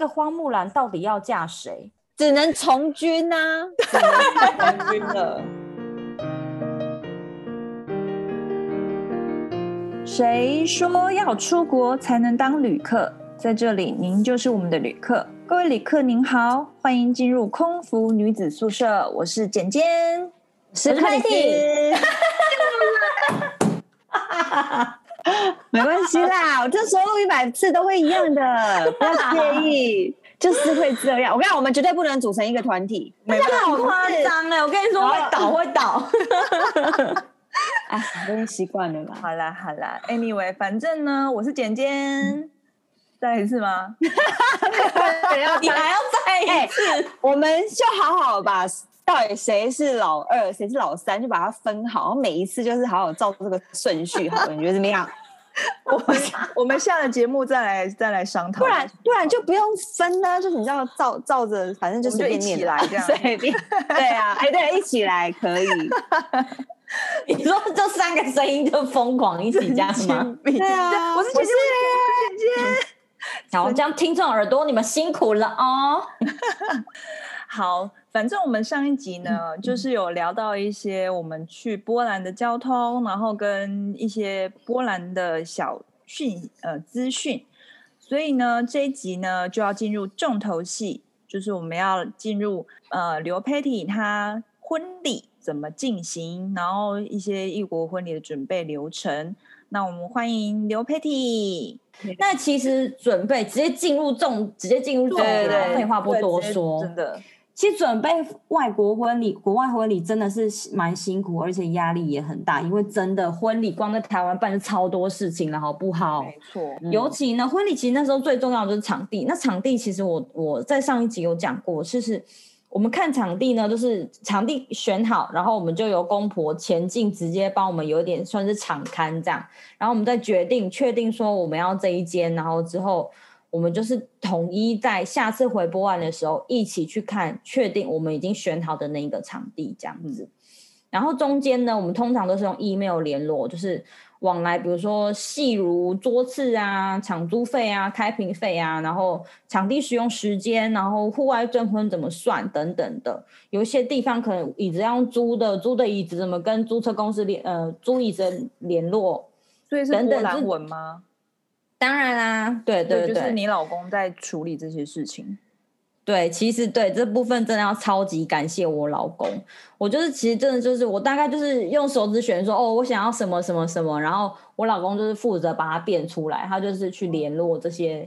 个花木兰到底要嫁谁？只能从军呐、啊，只能从军了。谁说要出国才能当旅客？在这里，您就是我们的旅客。各位旅客您好，欢迎进入空服女子宿舍。我是简简，是快递。没关系啦，我这说录一百次都会一样的，不要介意，就是会这样。我跟你讲，我们绝对不能组成一个团体，那好夸张哎！我跟你说，会倒会倒。哎，我已经习惯了啦。好啦好啦，Anyway，反正呢，我是简简，嗯、再来一次吗？你还要再一次？欸、我们就好好把到底谁是老二，谁是老三，就把它分好。然后每一次就是好好照这个顺序，好了，你觉得怎么样？我们我们下了节目再来再来商讨，不然不然就不用分呢，就是你知道照照着，反正就随便起来这样，随便。对啊，哎对，一起来可以。你说这三个声音就疯狂一起加吗？对啊，我是姐姐，我是姐姐。好，这样听众耳朵你们辛苦了哦。好，反正我们上一集呢，嗯、就是有聊到一些我们去波兰的交通，然后跟一些波兰的小讯呃资讯。所以呢，这一集呢就要进入重头戏，就是我们要进入呃刘佩蒂她婚礼。怎么进行？然后一些异国婚礼的准备流程。那我们欢迎刘佩蒂。那其实准备直接进入重，直接进入重点。废话不多说，真的。其实准备外国婚礼、国外婚礼真的是蛮辛苦，而且压力也很大。因为真的婚礼光在台湾办的超多事情了，好不好？没错。嗯、尤其呢，婚礼其实那时候最重要的就是场地。那场地其实我我在上一集有讲过，就是。我们看场地呢，就是场地选好，然后我们就由公婆前进，直接帮我们有点算是场勘这样，然后我们再决定确定说我们要这一间，然后之后我们就是统一在下次回波兰的时候一起去看，确定我们已经选好的那一个场地这样子。然后中间呢，我们通常都是用 email 联络，就是。往来，比如说细如桌次啊、场租费啊、开瓶费啊，然后场地使用时间，然后户外证婚怎么算等等的。有一些地方可能椅子要用租的，租的椅子怎么跟租车公司联呃租椅子联络？所以是波兰文吗？当然啦，对对对，就是你老公在处理这些事情。对，其实对这部分真的要超级感谢我老公。我就是其实真的就是我大概就是用手指选说哦，我想要什么什么什么，然后我老公就是负责把它变出来，他就是去联络这些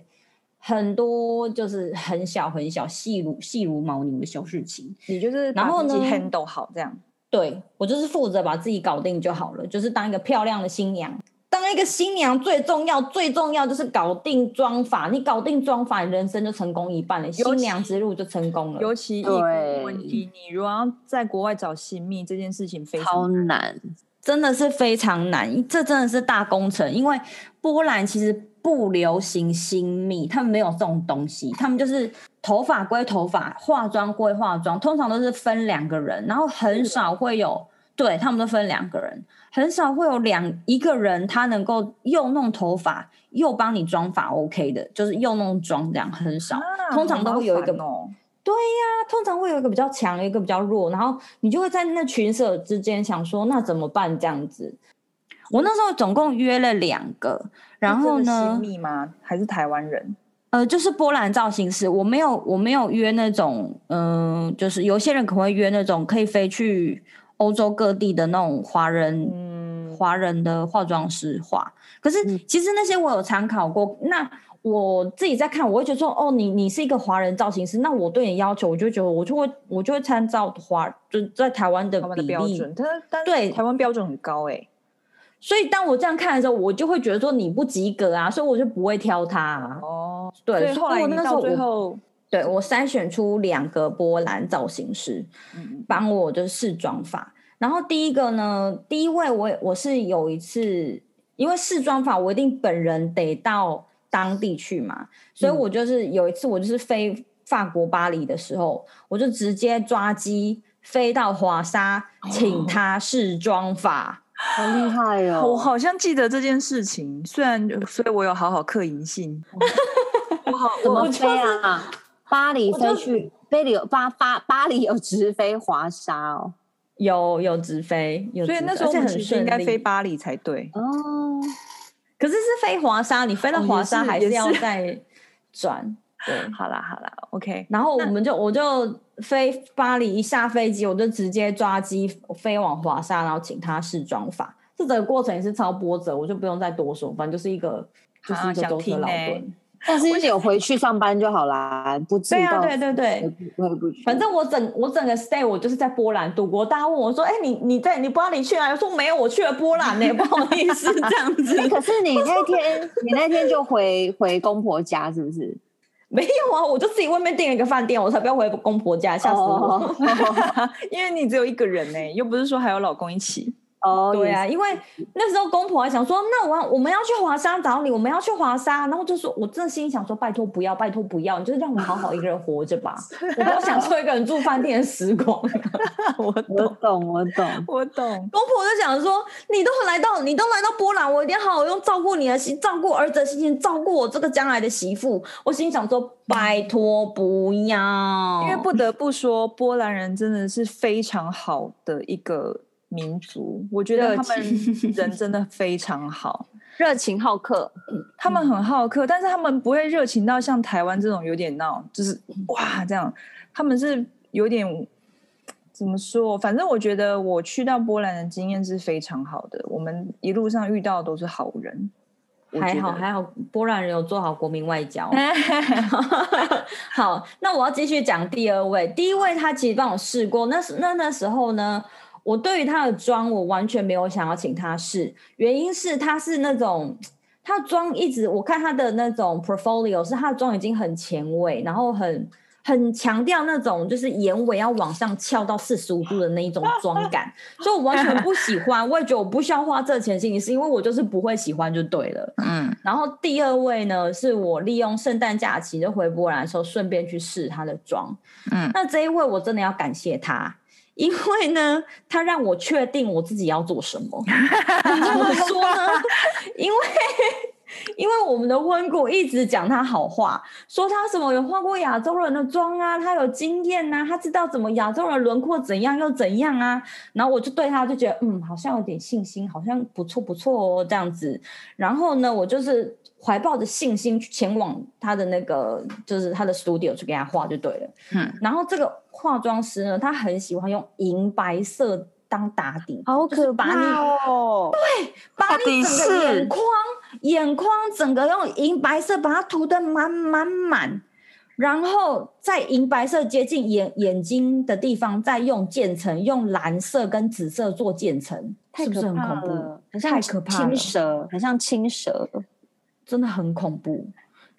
很多就是很小很小细如细如毛牛的小事情。你就是然后呢 handle 好这样。对，我就是负责把自己搞定就好了，就是当一个漂亮的新娘。当一个新娘最重要，最重要就是搞定妆发。你搞定妆发，你人生就成功一半了，新娘之路就成功了。尤其一个问题，你如果要在国外找新密，这件事情非常难，真的是非常难。这真的是大工程，因为波兰其实不流行新密，他们没有这种东西，他们就是头发归头发，化妆归化妆，通常都是分两个人，然后很少会有。对，他们都分两个人，很少会有两一个人他能够又弄头发又帮你妆发 OK 的，就是又弄妆这样很少，啊、通常都会有一个。哦、对呀，通常会有一个比较强，一个比较弱，然后你就会在那群舍之间想说，那怎么办这样子？我那时候总共约了两个，然后呢？新秘吗？还是台湾人？呃，就是波兰造型师，我没有，我没有约那种，嗯、呃，就是有些人可能会约那种可以飞去。欧洲各地的那种华人，嗯，华人的化妆师画，可是其实那些我有参考过。那我自己在看，我会觉得说，哦，你你是一个华人造型师，那我对你要求，我就觉得我就会我就会参照华，就在台湾的比例，对，台湾标准很高哎、欸。所以当我这样看的时候，我就会觉得说你不及格啊，所以我就不会挑他、啊。哦，对，后来我那时候最后。对，我筛选出两个波兰造型师，帮我就是试妆发。然后第一个呢，第一位我我是有一次，因为试妆法我一定本人得到当地去嘛，所以我就是有一次我就是飞法国巴黎的时候，我就直接抓机飞到华沙，请他试妆法，哦、好厉害哦！我好像记得这件事情，虽然所以我有好好刻银杏。好，怎么飞啊？巴黎飞去，巴黎有巴巴巴黎有直飞华沙哦，有有直飞，有直飞，所以那时候我们其实应该飞巴黎才对哦。可是是飞华沙，你飞到华沙还是要再转。对，好啦好啦，OK。然后我们就我就飞巴黎，一下飞机我就直接抓机飞往华沙，然后请他试妆法。这整个过程也是超波折，我就不用再多说，反正就是一个就是一个舟车劳顿。欸、但是有回去上班就好啦，不知道。对啊，对对对，反正我整我整个 stay 我就是在波兰度过。大家问我说：“哎、欸，你你在你不知道你去哪？”我说：“没有，我去了波兰呢、欸，不好意思这样子。”可是你那天你那天就回回公婆家是不是？没有啊，我就自己外面订了一个饭店，我才不要回公婆家，吓死我！哦、因为你只有一个人呢，又不是说还有老公一起。哦，对啊，因为那时候公婆还想说，那我我们要去华沙找你，我们要去华沙，然后就说，我真的心里想说，拜托不要，拜托不要，你就是让我们好好一个人活着吧，我不想做一个人住饭店的时光。我懂，我懂，我懂，我懂。公婆就想说，你都来到，你都来到波兰，我一定好好用照顾你的心，照顾儿子的心情，照顾我这个将来的媳妇。我心里想说，拜托不要，因为不得不说，波兰人真的是非常好的一个。民族，我觉得他们人真的 非常好，热情好客。他们很好客，但是他们不会热情到像台湾这种有点闹，就是哇这样。他们是有点怎么说？反正我觉得我去到波兰的经验是非常好的。我们一路上遇到的都是好人，还好还好，波兰人有做好国民外交。好，那我要继续讲第二位。第一位他其实帮我试过，那时那那时候呢。我对于他的妆，我完全没有想要请他试，原因是他是那种他的妆一直我看他的那种 portfolio 是他的妆已经很前卫，然后很很强调那种就是眼尾要往上翘到四十五度的那一种妆感，所以我完全不喜欢，我也觉得我不需要花这钱请你试，因为我就是不会喜欢就对了。嗯，然后第二位呢，是我利用圣诞假期就回波兰的时候顺便去试他的妆，嗯，那这一位我真的要感谢他。因为呢，他让我确定我自己要做什么。怎么说呢？因为因为我们的温故一直讲他好话，说他什么有画过亚洲人的妆啊，他有经验呐、啊，他知道怎么亚洲人轮廓怎样又怎样啊。然后我就对他就觉得，嗯，好像有点信心，好像不错不错哦，这样子。然后呢，我就是。怀抱着信心去前往他的那个，就是他的 studio 去给他画就对了。嗯，然后这个化妆师呢，他很喜欢用银白色当打底，好可怕哦！对，把你整个眼眶，眼眶整个用银白色把它涂的满满满，然后在银白色接近眼眼睛的地方，再用渐层用蓝色跟紫色做渐层，太可怕了，是不是很恐怖？很像太可怕，青蛇，很像青蛇。真的很恐怖，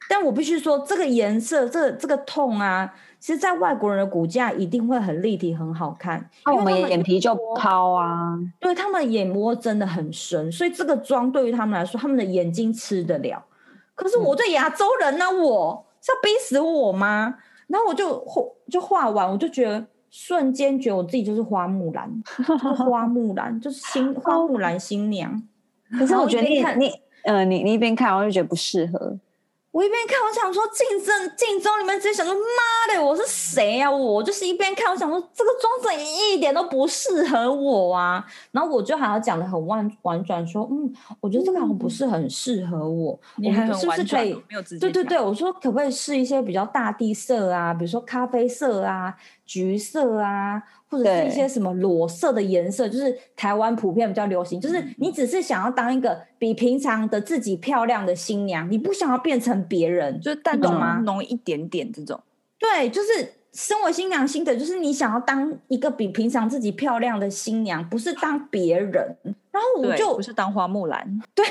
但我必须说，这个颜色，这个这个痛啊，其实，在外国人的骨架一定会很立体，很好看。因为我们眼皮就抛啊，对，他们的眼窝真的很深，所以这个妆对于他们来说，他们的眼睛吃得了。可是我对亚洲人呢、啊，我是要逼死我吗？然后我就画，就画完，我就觉得瞬间觉得我自己就是花木兰，就是花木兰，就是新 花木兰新娘。可是我觉得你你。呃，你你一边看，我就觉得不适合。我一边看，我想说镜正镜中里面直接想说妈的，我是谁呀、啊？我就是一边看，我想说这个妆怎一点都不适合我啊。然后我就还要讲的很婉婉转，说嗯，我觉得这个好像不是很适合我。你还很是不是可以？对对对，我说可不可以试一些比较大地色啊，比如说咖啡色啊、橘色啊，或者是一些什么裸色的颜色，就是台湾普遍比较流行。就是你只是想要当一个比平常的自己漂亮的新娘，你不想要变成。别人就是淡懂吗？浓一点点这种，对，就是身为新娘心的，就是你想要当一个比平常自己漂亮的新娘，不是当别人。然后我就不是当花木兰，对。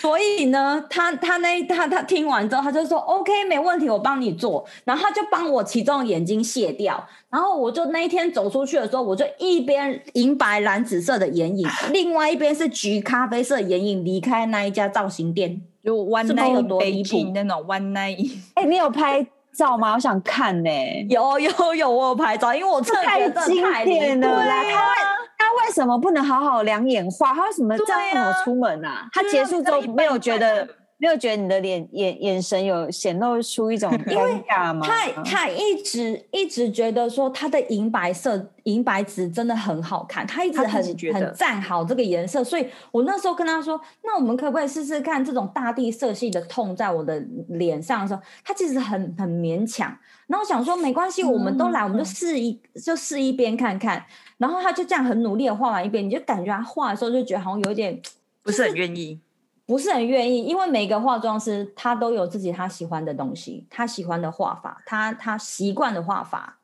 所以呢，他他那他他听完之后，他就说 OK，没问题，我帮你做。然后他就帮我其中眼睛卸掉。然后我就那一天走出去的时候，我就一边银白蓝紫色的眼影，另外一边是橘咖啡色眼影，离开那一家造型店。就 one night 有多离谱那种 one night。哎、欸，你有拍照吗？我想看呢、欸。有有有，我有拍照，因为我特别的太经典了。对啊。他为什么不能好好两眼画？他为什么这样怎么出门啊？他结束之后没有觉得没有觉得你的脸眼眼神有显露出一种 尴尬吗？他他一直一直觉得说他的银白色银白纸真的很好看，他一直很很赞好这个颜色，所以我那时候跟他说，那我们可不可以试试看这种大地色系的痛在我的脸上的时候，他其实很很勉强。然后我想说没关系，我们都来，我们就试一就试一边看看。然后他就这样很努力的画完一遍，你就感觉他画的时候就觉得好像有点 不是很愿意。不是很愿意，因为每个化妆师他都有自己他喜欢的东西，他喜欢的画法，他他习惯的画法。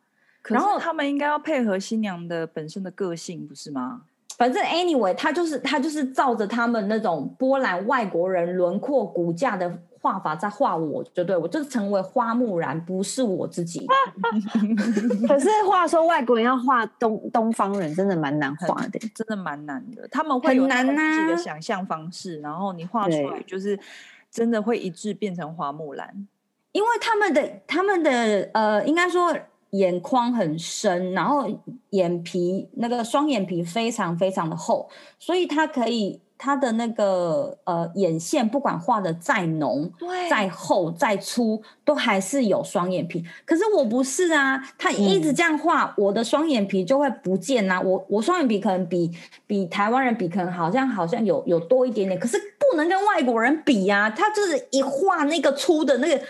然后他们应该要配合新娘的本身的个性，不是吗？反正 anyway，他就是他就是照着他们那种波兰外国人轮廓骨架的。画法在画我就对，我就是成为花木兰，不是我自己。可是话说，外国人要画东东方人，真的蛮难画的，真的蛮难的。他们会有自己的想象方式，然后你画出来就是真的会一致变成花木兰。因为他们的他们的呃，应该说眼眶很深，然后眼皮那个双眼皮非常非常的厚，所以它可以。他的那个呃眼线，不管画的再浓、再厚、再粗，都还是有双眼皮。可是我不是啊，他一直这样画，嗯、我的双眼皮就会不见啊。我我双眼皮可能比比台湾人比，可能好像好像有有多一点点，可是不能跟外国人比呀、啊。他就是一画那个粗的那个。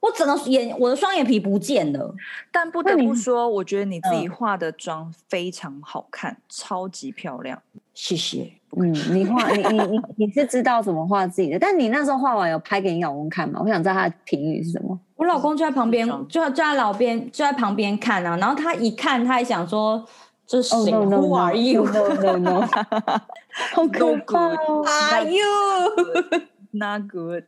我整个眼，我的双眼皮不见了。但不得不说，我觉得你自己化的妆非常好看，嗯、超级漂亮。谢谢。嗯，你画，你你你你是知道怎么画自己的？但你那时候画完有拍给你老公看吗？我想知道他的评语是什么。我老公就在旁边，就就在老边，就在旁边看啊。然后他一看，他还想说：“这是谁？Who are you? No, no, no. 好可怕哦！Are you not good?”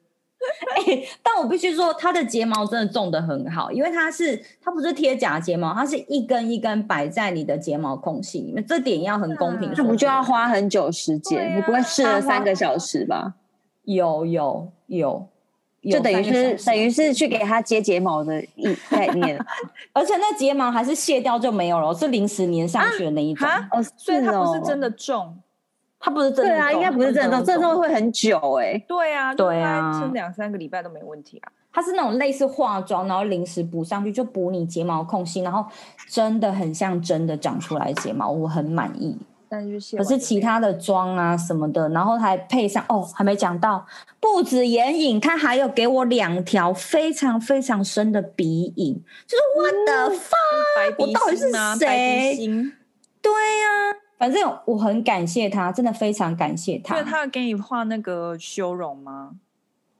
欸、但我必须说，他的睫毛真的种的很好，因为它是它不是贴假睫毛，它是一根一根摆在你的睫毛空隙里面，这点要很公平。那不就要花很久时间？啊、你不会试了三个小时吧？有有有，就等于是等于是去给他接睫毛的一概念，而且那睫毛还是卸掉就没有了，是临时粘上去的那一种，啊啊、所以它不是真的重。它不是真的，对啊，应该不是真的，真的会很久哎、欸。对啊，对啊，撑两三个礼拜都没问题啊。它是那种类似化妆，然后临时补上去，就补你睫毛空隙，然后真的很像真的长出来睫毛，我很满意。但是，可是其他的妆啊什么的，然后还配上哦，还没讲到，不止眼影，它还有给我两条非常非常深的鼻影，就是我的发，我到底是谁？对呀、啊。反正我很感谢他，真的非常感谢他。对，他有给你画那个修容吗？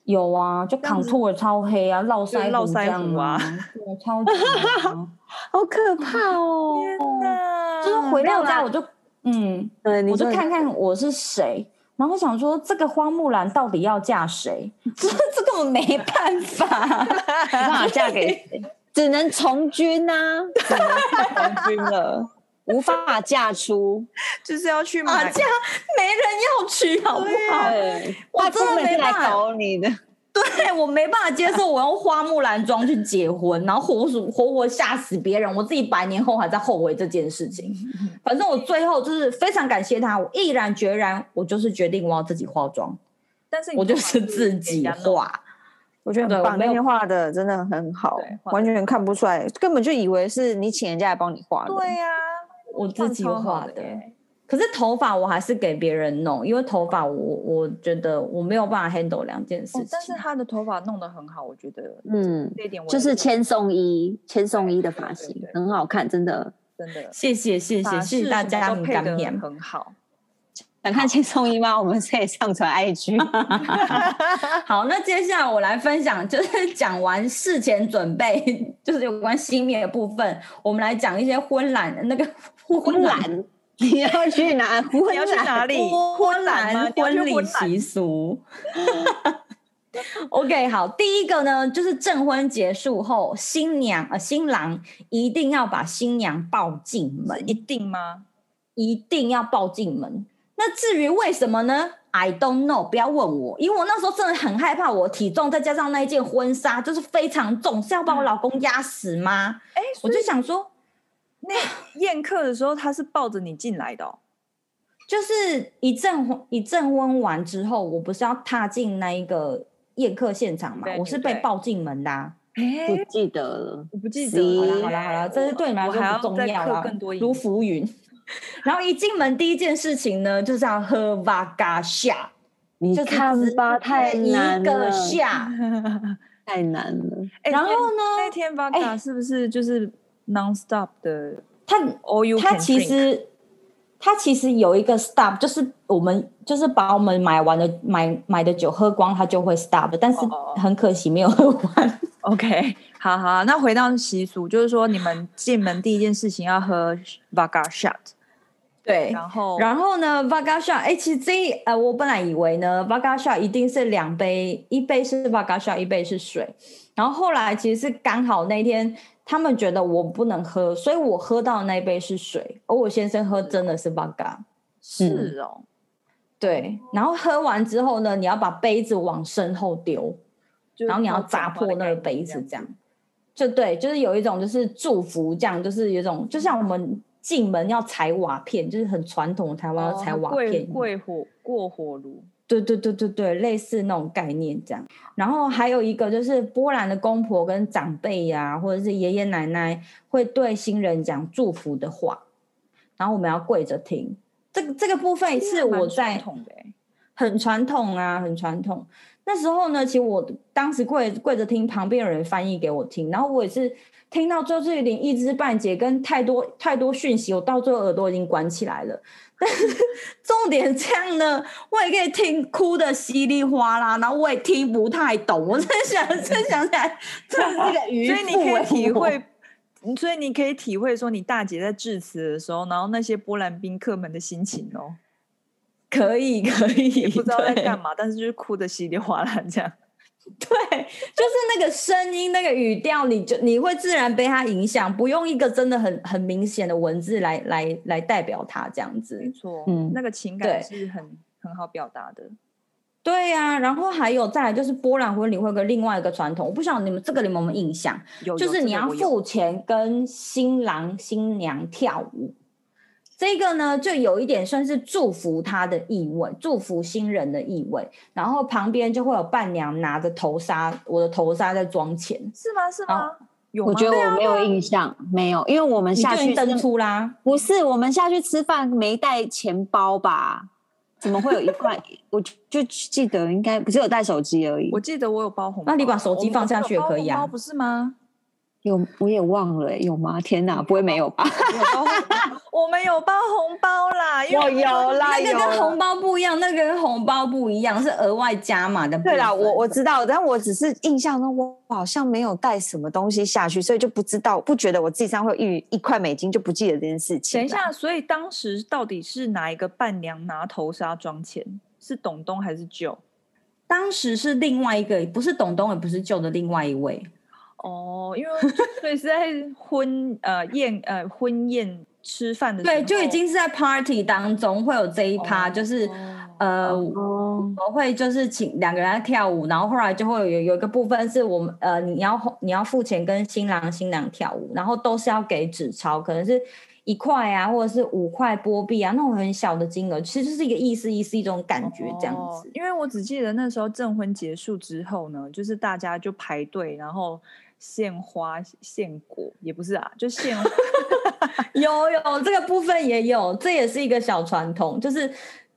有啊，就 contour 超黑啊，络腮络腮胡啊，我超级 好可怕哦！天哪！就是回到家我就嗯，我就看看我是谁，然后想说这个花木兰到底要嫁谁？这这根本没办法，没办法嫁给谁，只能从军呐、啊，只能从军了。无法嫁出，就是要去买嫁，没人要娶，好不好？我真的没办法搞你的，对我没办法接受，我用花木兰妆去结婚，然后活活活活吓死别人，我自己百年后还在后悔这件事情。反正我最后就是非常感谢他，我毅然决然，我就是决定我要自己化妆，但是我就是自己化，我觉得很棒，那天画的真的很好，完全看不出来，根本就以为是你请人家来帮你画的，对呀。我自己画的，可是头发我还是给别人弄，因为头发我我觉得我没有办法 handle 两件事情。但是他的头发弄得很好，我觉得，嗯，这一点就是千颂伊，千颂伊的发型很好看，真的，真的，谢谢谢谢谢谢大家，配得很好。想看千颂伊吗？我们可以上传 IG。好，那接下来我来分享，就是讲完事前准备，就是有关新面的部分，我们来讲一些婚礼那个婚礼，你要去哪？你要去哪里？婚礼婚礼习俗。OK，好，第一个呢，就是证婚结束后，新娘呃新郎一定要把新娘抱进门，一定吗？一定要抱进门。那至于为什么呢？I don't know，不要问我，因为我那时候真的很害怕，我体重再加上那一件婚纱就是非常重，是要把我老公压死吗？哎、嗯，我就想说，那宴客的时候他是抱着你进来的、哦，就是一阵一阵温完之后，我不是要踏进那一个宴客现场嘛，我是被抱进门的、啊。不记得了，我不记得。好了好了好了，这是对你们来说不重要啊，如浮云。然后一进门第一件事情呢，就是要喝瓦嘎下。你看吧，太难了，一个下太难了。然后呢，那天瓦嘎是不是就是 non-stop 的？它它其实它其实有一个 stop，就是我们就是把我们买完的买买的酒喝光，它就会 stop。但是很可惜没有喝完。OK，好好，那回到习俗，就是说你们进门第一件事情要喝 Vodka shot，对，然后然后呢 Vodka shot，哎，其实这呃，我本来以为呢 Vodka shot 一定是两杯，一杯是 Vodka shot，一杯是水，然后后来其实是刚好那天他们觉得我不能喝，所以我喝到的那一杯是水，而我先生喝真的是 Vodka，是哦，对，然后喝完之后呢，你要把杯子往身后丢。然后你要砸破那个杯子，这样就对，就是有一种就是祝福，这样就是有一种就像我们进门要踩瓦片，就是很传统的台湾要踩瓦片，过火过火炉，对对对对对，类似那种概念这样。然后还有一个就是波兰的公婆跟长辈呀、啊，或者是爷爷奶奶会对新人讲祝福的话，然后我们要跪着听。这个这个部分是我在很传统啊，很传统。那时候呢，其实我当时跪跪着听，旁边有人翻译给我听，然后我也是听到最后有点一知半解，跟太多太多讯息，我到最后耳朵已经关起来了。但是 重点这样呢，我也可以听哭的稀里哗啦，然后我也听不太懂。我在想，真想起来，这是个愚妇。所以你可以体会，所以你可以体会说，你大姐在致辞的时候，然后那些波兰宾客们的心情哦。可以可以，不知道在干嘛，但是就是哭的稀里哗啦这样。对，就是那个声音、那个语调，你就你会自然被它影响，不用一个真的很很明显的文字来来来代表它这样子。没错，嗯，那个情感是很很好表达的。对呀、啊，然后还有再来就是波兰婚礼会有个另外一个传统，我不晓得你们这个你们有没有印象？有，就是你要付钱跟新郎新娘跳舞。这个呢，就有一点算是祝福他的意味，祝福新人的意味。然后旁边就会有伴娘拿着头纱，我的头纱在装钱，是吗？是吗？有吗？我觉得我没有印象，没有，因为我们下去登出啦。不是，我们下去吃饭没带钱包吧？怎么会有一块？我就记得应该不是有带手机而已。我记得我有包红包，那你把手机放下去也可以啊，包不是吗？有，我也忘了，有吗？天哪，不会没有吧？我们有包红包啦，有有啦，那个跟红包不一样，那个跟红包不一样，是额外加码的。对啦，我我知道，但我只是印象中我好像没有带什么东西下去，所以就不知道，不觉得我自己身上会有一一块美金，就不记得这件事情。等一下，所以当时到底是哪一个伴娘拿头纱装钱？是董东还是舅？当时是另外一个，不是董东，也不是舅的另外一位。哦，因为所以是在婚呃宴呃婚宴吃饭的时候，对，就已经是在 party 当中会有这一趴，哦、就是呃、哦、我会就是请两个人来跳舞，然后后来就会有有一个部分是我们呃你要你要付钱跟新郎新娘跳舞，然后都是要给纸钞，可能是。一块啊，或者是五块波币啊，那种很小的金额，其实就是一个意思，意思一种感觉这样子。哦，因为我只记得那时候证婚结束之后呢，就是大家就排队，然后献花献果，也不是啊，就献。有有这个部分也有，这也是一个小传统，就是。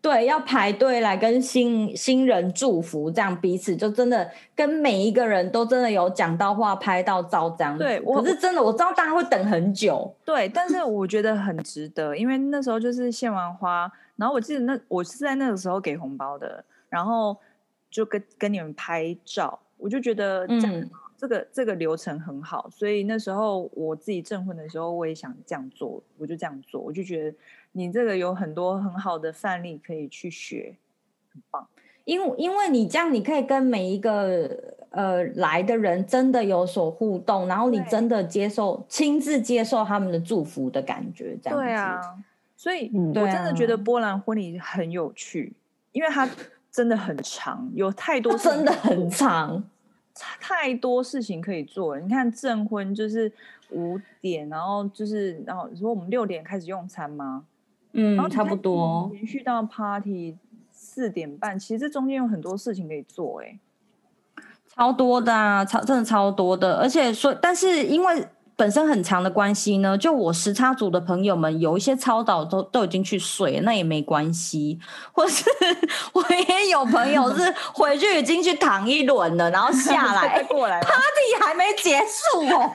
对，要排队来跟新新人祝福，这样彼此就真的跟每一个人都真的有讲到话、拍到照这样。对，我可是真的我知道大家会等很久。对，但是我觉得很值得，因为那时候就是献完花，然后我记得那我是在那个时候给红包的，然后就跟跟你们拍照，我就觉得这样、嗯、这个这个流程很好，所以那时候我自己证婚的时候，我也想这样做，我就这样做，我就觉得。你这个有很多很好的范例可以去学，很棒。因为因为你这样，你可以跟每一个呃来的人真的有所互动，然后你真的接受亲自接受他们的祝福的感觉，这样子。对啊，所以我真的觉得波兰婚礼很有趣，因为它真的很长，有太多真的很长，太多事情可以做了。你看证婚就是五点，然后就是然后说我们六点开始用餐吗？嗯，然后差不多延续到 party 四点半，其实这中间有很多事情可以做，哎，超多的啊，超真的超多的，而且说，但是因为。本身很长的关系呢，就我时差组的朋友们有一些超早都都已经去睡，那也没关系。或是我也有朋友是回去已经去躺一轮了，然后下来 再过来，party 还没结束哦。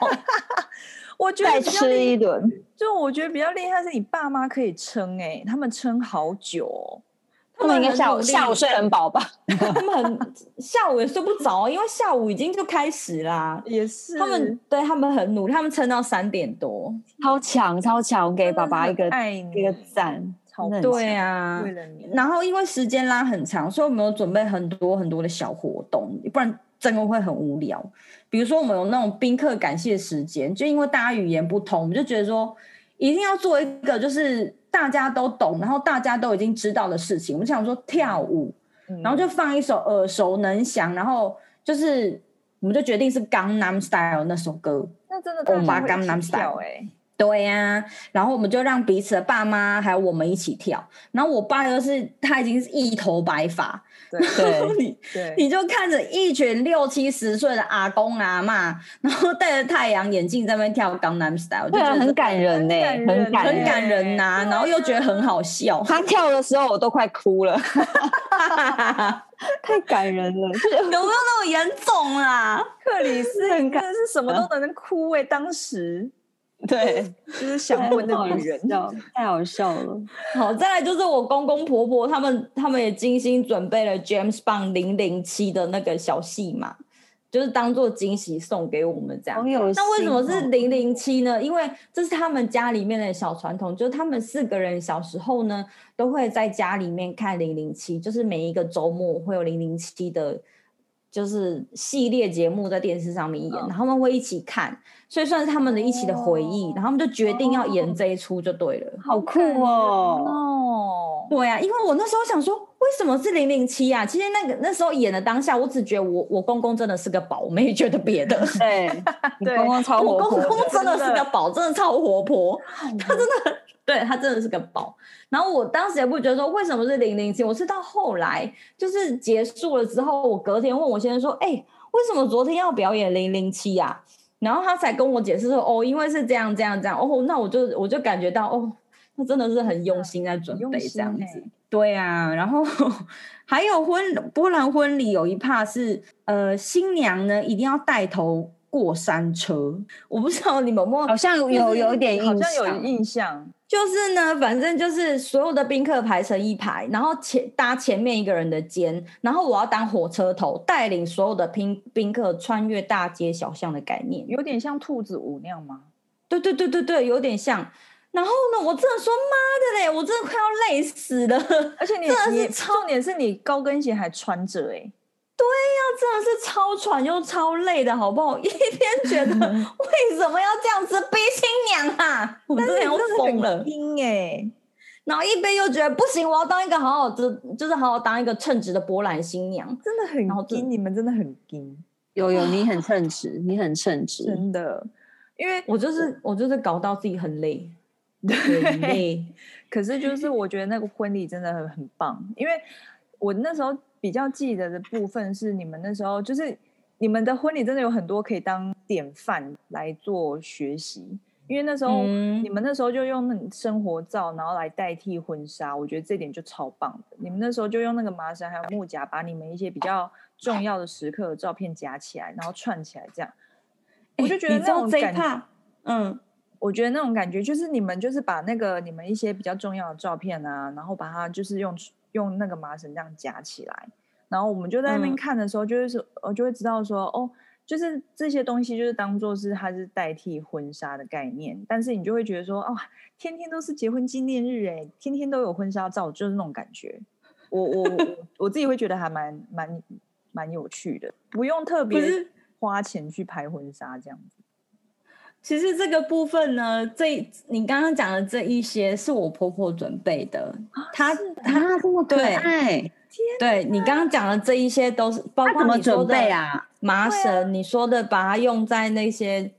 我觉得再吃一顿，就我觉得比较厉害是你爸妈可以撑哎、欸，他们撑好久、哦。他们应该下午下午睡很饱吧？他们很下午也睡不着，因为下午已经就开始啦。也是，他们对他们很努力，他们撑到三点多，超强超强，给爸爸一个爱一个赞。超对啊，为了你。然后因为时间拉很长，所以我们有准备很多很多的小活动，不然真的会很无聊。比如说我们有那种宾客感谢时间，就因为大家语言不通，我们就觉得说一定要做一个就是。大家都懂，然后大家都已经知道的事情，我们想说跳舞，嗯、然后就放一首耳熟能详，然后就是我们就决定是《Gangnam Style》那首歌，那真的欧巴《江南 Style 哎。对呀、啊，然后我们就让彼此的爸妈还有我们一起跳。然后我爸又是他已经是一头白发，对然后你对你就看着一群六七十岁的阿公阿嬷，然后戴着太阳眼镜在那边跳《Gangnam Style》，就觉得，很感人呢，很感很感人呐、啊。然后又觉得很好笑，他跳的时候我都快哭了，太感人了，有没有那么严重啊？克里斯真的是什么都能哭哎，当时。对，就是想问的女人，太好笑了。好，再来就是我公公婆婆他们，他们也精心准备了 James Bond 零零七的那个小戏码，就是当做惊喜送给我们这样。哦、那为什么是零零七呢？因为这是他们家里面的小传统，就是他们四个人小时候呢，都会在家里面看零零七，就是每一个周末会有零零七的。就是系列节目在电视上面演，嗯、然后他们会一起看，所以算是他们的一起的回忆。哦、然后他们就决定要演这一出就对了，好酷哦！哦，对啊，因为我那时候想说，为什么是零零七啊？其实那个那时候演的当下，我只觉得我我公公真的是个宝，我没觉得别的。对，你公公超活泼，我公公真的是个宝，真的超活泼，他真的。对，他真的是个宝，然后我当时也不觉得说，为什么是零零七，我是到后来就是结束了之后，我隔天问我先生说，哎，为什么昨天要表演零零七呀？然后他才跟我解释说，哦，因为是这样这样这样，哦，那我就我就感觉到，哦，他真的是很用心在准备这样子。对啊，然后 还有婚波兰婚礼有一趴是，呃，新娘呢一定要带头过山车，我不知道你们有没有，好像有有一点印象，好像有印象。就是呢，反正就是所有的宾客排成一排，然后前搭前面一个人的肩，然后我要当火车头，带领所有的宾宾客穿越大街小巷的概念，有点像兔子舞那样吗？对对对对对，有点像。然后呢，我真的说妈的嘞，我真的快要累死了，而且你你重点是你高跟鞋还穿着哎。对呀、啊，真的是超喘又超累的，好不好？一边觉得 为什么要这样子逼新娘啊？我真的要疯了，哎！然后一边又觉得不行，我要当一个好好的，就是好好当一个称职的波兰新娘，真的很惊，你们真的很惊。有有，你很称职，你很称职，真的。因为我就是我就是搞到自己很累，对，累。可是就是我觉得那个婚礼真的很很棒，因为我那时候。比较记得的部分是你们那时候，就是你们的婚礼真的有很多可以当典范来做学习，因为那时候、嗯、你们那时候就用那种生活照，然后来代替婚纱，我觉得这点就超棒的。你们那时候就用那个麻绳还有木夹，把你们一些比较重要的时刻的照片夹起来，然后串起来，这样，我就觉得那种感觉，嗯，我觉得那种感觉就是你们就是把那个你们一些比较重要的照片啊，然后把它就是用。用那个麻绳这样夹起来，然后我们就在那边看的时候，就是我就会知道说，哦，就是这些东西就是当做是它是代替婚纱的概念，但是你就会觉得说，哦，天天都是结婚纪念日哎，天天都有婚纱照，就是那种感觉。我我我自己会觉得还蛮蛮蛮有趣的，不用特别花钱去拍婚纱这样子。其实这个部分呢，这你刚刚讲的这一些是我婆婆准备的，她她这么可爱，对你刚刚讲的这一些都是包括你说的麻绳，你说的把它用在那些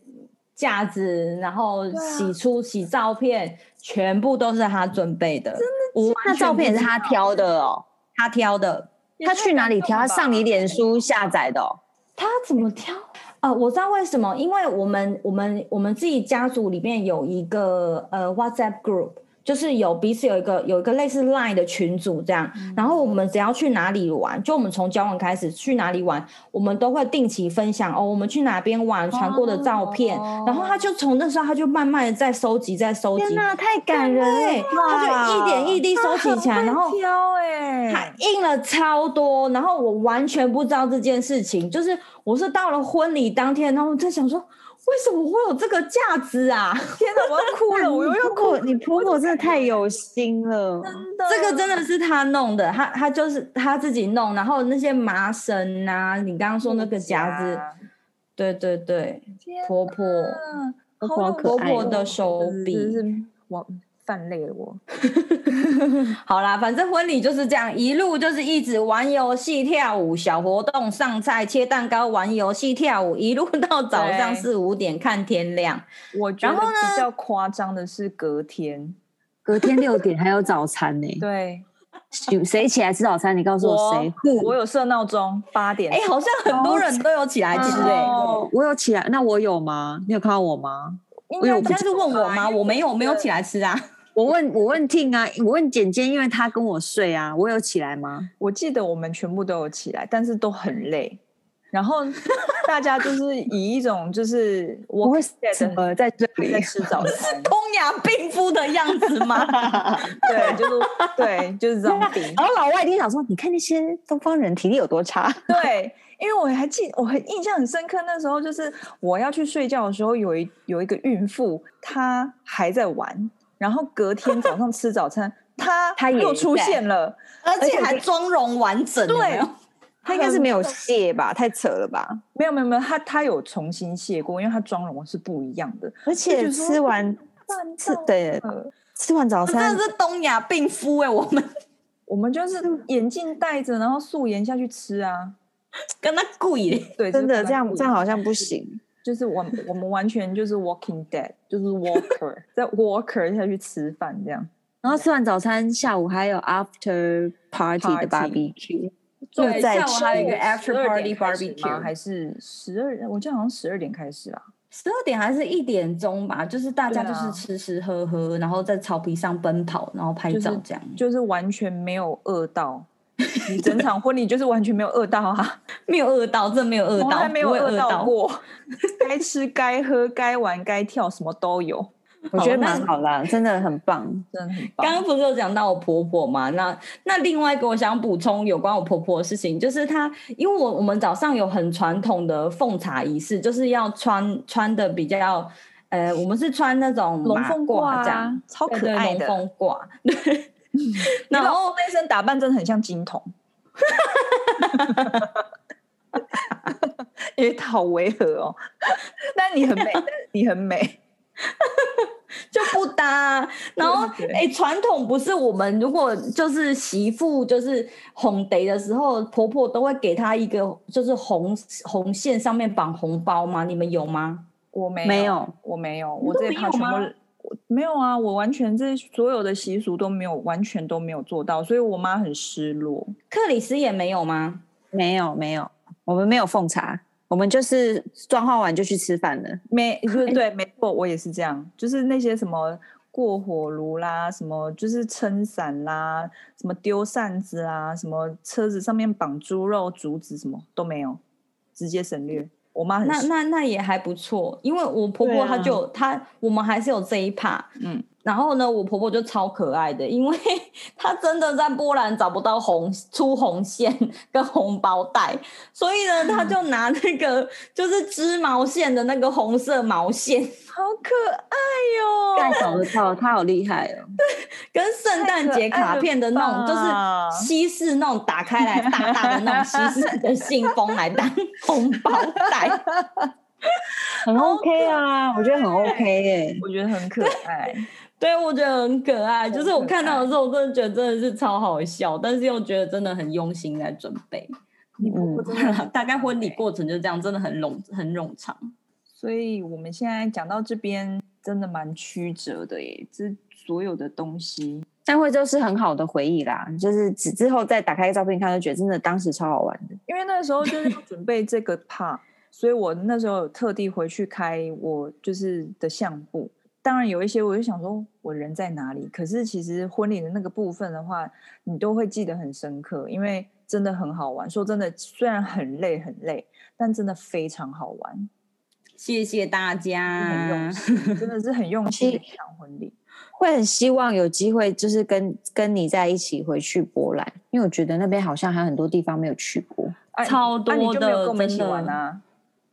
架子，然后洗出洗照片，全部都是她准备的。真的，那照片是她挑的哦，她挑的，她去哪里挑？她上你脸书下载的哦。他怎么挑？呃，我知道为什么，因为我们我们我们自己家族里面有一个呃 WhatsApp group。就是有彼此有一个有一个类似 Line 的群组这样，嗯、然后我。们只要去哪里玩，就我们从交往开始去哪里玩，我们都会定期分享哦，我们去哪边玩传过的照片，哦、然后他就从那时候他就慢慢的在收集，在收集，天哪，太。感人了，他就一点一滴收集起来，然后挑哎，他印了超多，然后我完全不知道这件事情，就是我是到了婚礼当天，然后我在想说。为什么会有这个价值啊？天哪，我要哭了！我又要哭。你婆婆真的太有心了，真的。这个真的是她弄的，她她就是她自己弄，然后那些麻绳啊，你刚刚说那个夹子，对对对，婆婆，好可爱，婆婆的手笔，我。犯累了我，好啦，反正婚礼就是这样，一路就是一直玩游戏、跳舞、小活动、上菜、切蛋糕、玩游戏、跳舞，一路到早上四五点看天亮。我觉得比较夸张的是隔天，隔天六点还有早餐呢、欸。对，谁起来吃早餐？你告诉我谁？我，我有设闹钟，八点。哎、欸，好像很多人都有起来吃哎、欸哦，我有起来，那我有吗？你有看到我吗？我有，但是问我吗？我没有，我没有起来吃啊。我问我问 Ting 啊，我问简简，因为他跟我睡啊，我有起来吗？我记得我们全部都有起来，但是都很累。然后大家就是以一种就是 我会怎么在这里在吃早餐，东亚病夫的样子吗？对，就是对，就是这种病。然后老外一定想说，你看那些东方人体力有多差。对，因为我还记，我很印象很深刻，那时候就是我要去睡觉的时候，有一有一个孕妇，她还在玩。然后隔天早上吃早餐，他他又出现了，而且还妆容完整。对，他应该是没有卸吧？太扯了吧？没有没有没有，他他有重新卸过，因为他妆容是不一样的。而且吃完吃对，吃完早餐真的是东亚病夫哎！我们 我们就是眼镜戴着，然后素颜下去吃啊，跟他贵对，真的这样这样好像不行。就是我我们完全就是 Walking Dead，就是 Walker 在 Walker 下去吃饭这样，然后吃完早餐，下午还有 After Party 的 Barbecue，对，下午还有一个 After Party Barbecue，还是十二？我记得好像十二点开始啊，十二点还是一点钟吧？就是大家就是吃吃喝喝，然后在草皮上奔跑，然后拍照这样，就是完全没有饿到。你整场婚礼就是完全没有饿到啊，没有饿到，真的没有饿到，还没有饿到过。该吃、该喝、该玩、该跳，什么都有。我觉得蛮好啦，真的很棒，真的很棒。刚刚不是有讲到我婆婆嘛？那那另外一个我想补充有关我婆婆的事情，就是她，因为我我们早上有很传统的奉茶仪式，就是要穿穿的比较，呃，我们是穿那种龙凤褂这样，超可爱的龙凤褂。对。然后那身打扮真的很像金童，因为他好违和哦。但你很美，你很美，就不搭。然后哎，传统不是我们如果就是媳妇就是红得的时候，婆婆都会给她一个就是红红线上面绑红包吗？你们有吗？我没没有，我没有，我这一套全部。没有啊，我完全这所有的习俗都没有，完全都没有做到，所以我妈很失落。克里斯也没有吗？没有，没有，我们没有奉茶，我们就是妆化完就去吃饭了。没，对 对，没错，我也是这样，就是那些什么过火炉啦，什么就是撑伞啦，什么丢扇子啦，什么车子上面绑猪肉、竹子，什么都没有，直接省略。我妈那那那也还不错，因为我婆婆她就她、啊，我们还是有这一趴，嗯。然后呢，我婆婆就超可爱的，因为 她真的在波兰找不到红粗红线跟红包袋，所以呢，她就拿那个就是织毛线的那个红色毛线，好可爱哟、哦！盖手的套，她好厉害哦。跟圣诞节卡片的那种，就是西式那种打开来大大的那种西式的信封来当 红包袋，很 OK 啊，我觉得很 OK 耶，我觉得很可爱。对，我觉得很可爱。就是我看到的时候，我真的觉得真的是超好笑，但是又觉得真的很用心在准备。嗯，大概婚礼过程就这样，真的很冗很冗长。所以我们现在讲到这边，真的蛮曲折的耶。这所有的东西但会就是很好的回忆啦，就是之之后再打开照片看，就觉得真的当时超好玩的。因为那个时候就是要准备这个 part，所以我那时候有特地回去开我就是的相簿。当然有一些我就想说我人在哪里，可是其实婚礼的那个部分的话，你都会记得很深刻，因为真的很好玩。说真的，虽然很累很累，但真的非常好玩。谢谢大家，很用心，真的是很用心的一场婚礼。会很希望有机会，就是跟跟你在一起回去波兰，因为我觉得那边好像还有很多地方没有去过，啊、超多的，啊、你就没有跟我们一起玩啊？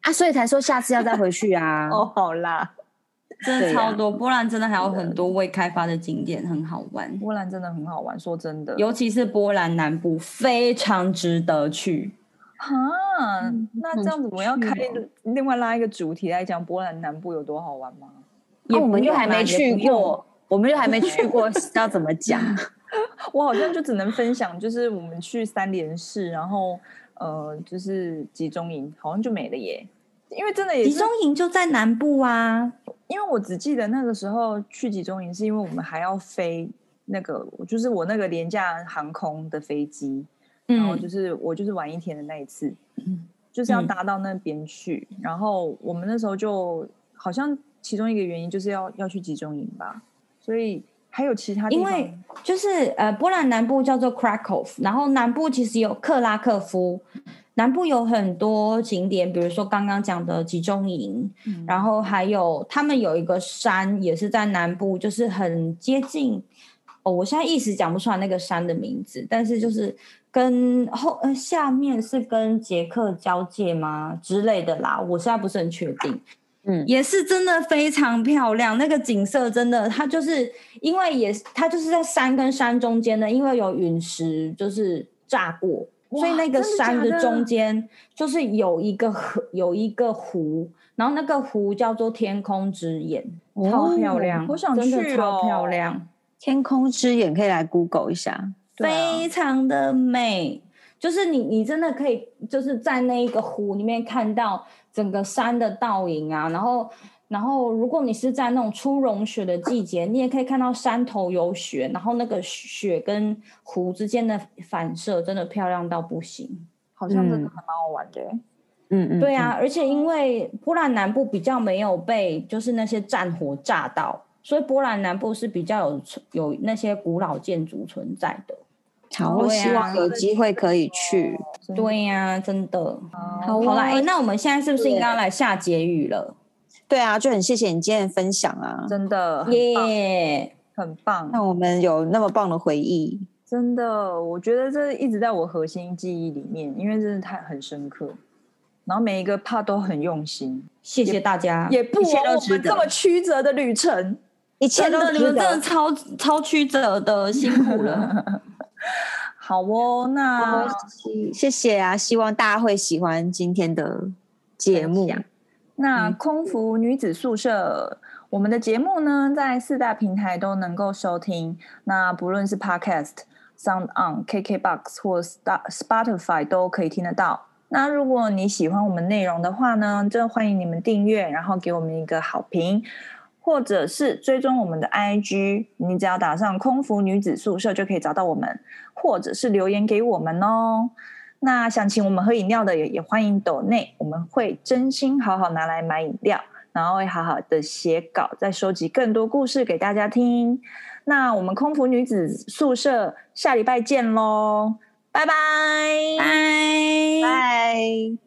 啊，所以才说下次要再回去啊。哦，好啦，真的超多，波兰真的还有很多未开发的景点，很好玩。波兰真的很好玩，说真的，尤其是波兰南部，非常值得去。哈，那这样子我们要开另外拉一个主题来讲波兰南部有多好玩吗？也、啊、我们就还没去过。我们就还没去过，要怎么讲？我好像就只能分享，就是我们去三连市，然后呃，就是集中营，好像就没了耶。因为真的也集中营就在南部啊。因为我只记得那个时候去集中营，是因为我们还要飞那个，就是我那个廉价航空的飞机，然后就是我就是玩一天的那一次，嗯、就是要搭到那边去。嗯、然后我们那时候就好像其中一个原因就是要要去集中营吧。所以还有其他因为就是呃，波兰南部叫做 Krakow，然后南部其实有克拉克夫，南部有很多景点，比如说刚刚讲的集中营，嗯、然后还有他们有一个山也是在南部，就是很接近哦，我现在一时讲不出来那个山的名字，但是就是跟后呃下面是跟捷克交界吗之类的啦，我现在不是很确定。嗯，也是真的非常漂亮，那个景色真的，它就是因为也它就是在山跟山中间的，因为有陨石就是炸过，所以那个山的中间就是有一个河，有一个湖，然后那个湖叫做天空之眼，超漂亮，我想去，真的超漂亮，天空之眼可以来 Google 一下，非常的美，就是你你真的可以就是在那一个湖里面看到。整个山的倒影啊，然后，然后如果你是在那种初融雪的季节，你也可以看到山头有雪，然后那个雪跟湖之间的反射真的漂亮到不行，好像真的还蛮好玩的。嗯嗯，对啊，而且因为波兰南部比较没有被就是那些战火炸到，所以波兰南部是比较有有那些古老建筑存在的。好，我希望有机会可以去。对呀、啊，真的。好，好啦，哎，那我们现在是不是应该来下结语了？对啊，就很谢谢你今天的分享啊，真的，耶，很棒。那我们有那么棒的回忆，真的，我觉得这一直在我核心记忆里面，因为真的太很深刻。然后每一个 part 都很用心，谢谢大家，也不枉我们这么曲折的旅程，一切都你们真的超超曲折的，辛苦了。好哦，那谢谢啊！希望大家会喜欢今天的节目。那空服女子宿舍，嗯、我们的节目呢，在四大平台都能够收听。那不论是 Podcast、Sound On、KKBox 或 Spotify 都可以听得到。那如果你喜欢我们内容的话呢，就欢迎你们订阅，然后给我们一个好评。或者是追踪我们的 IG，你只要打上“空服女子宿舍”就可以找到我们，或者是留言给我们哦。那想请我们喝饮料的也也欢迎抖内，我们会真心好好拿来买饮料，然后会好好的写稿，再收集更多故事给大家听。那我们空服女子宿舍下礼拜见喽，拜拜，拜拜。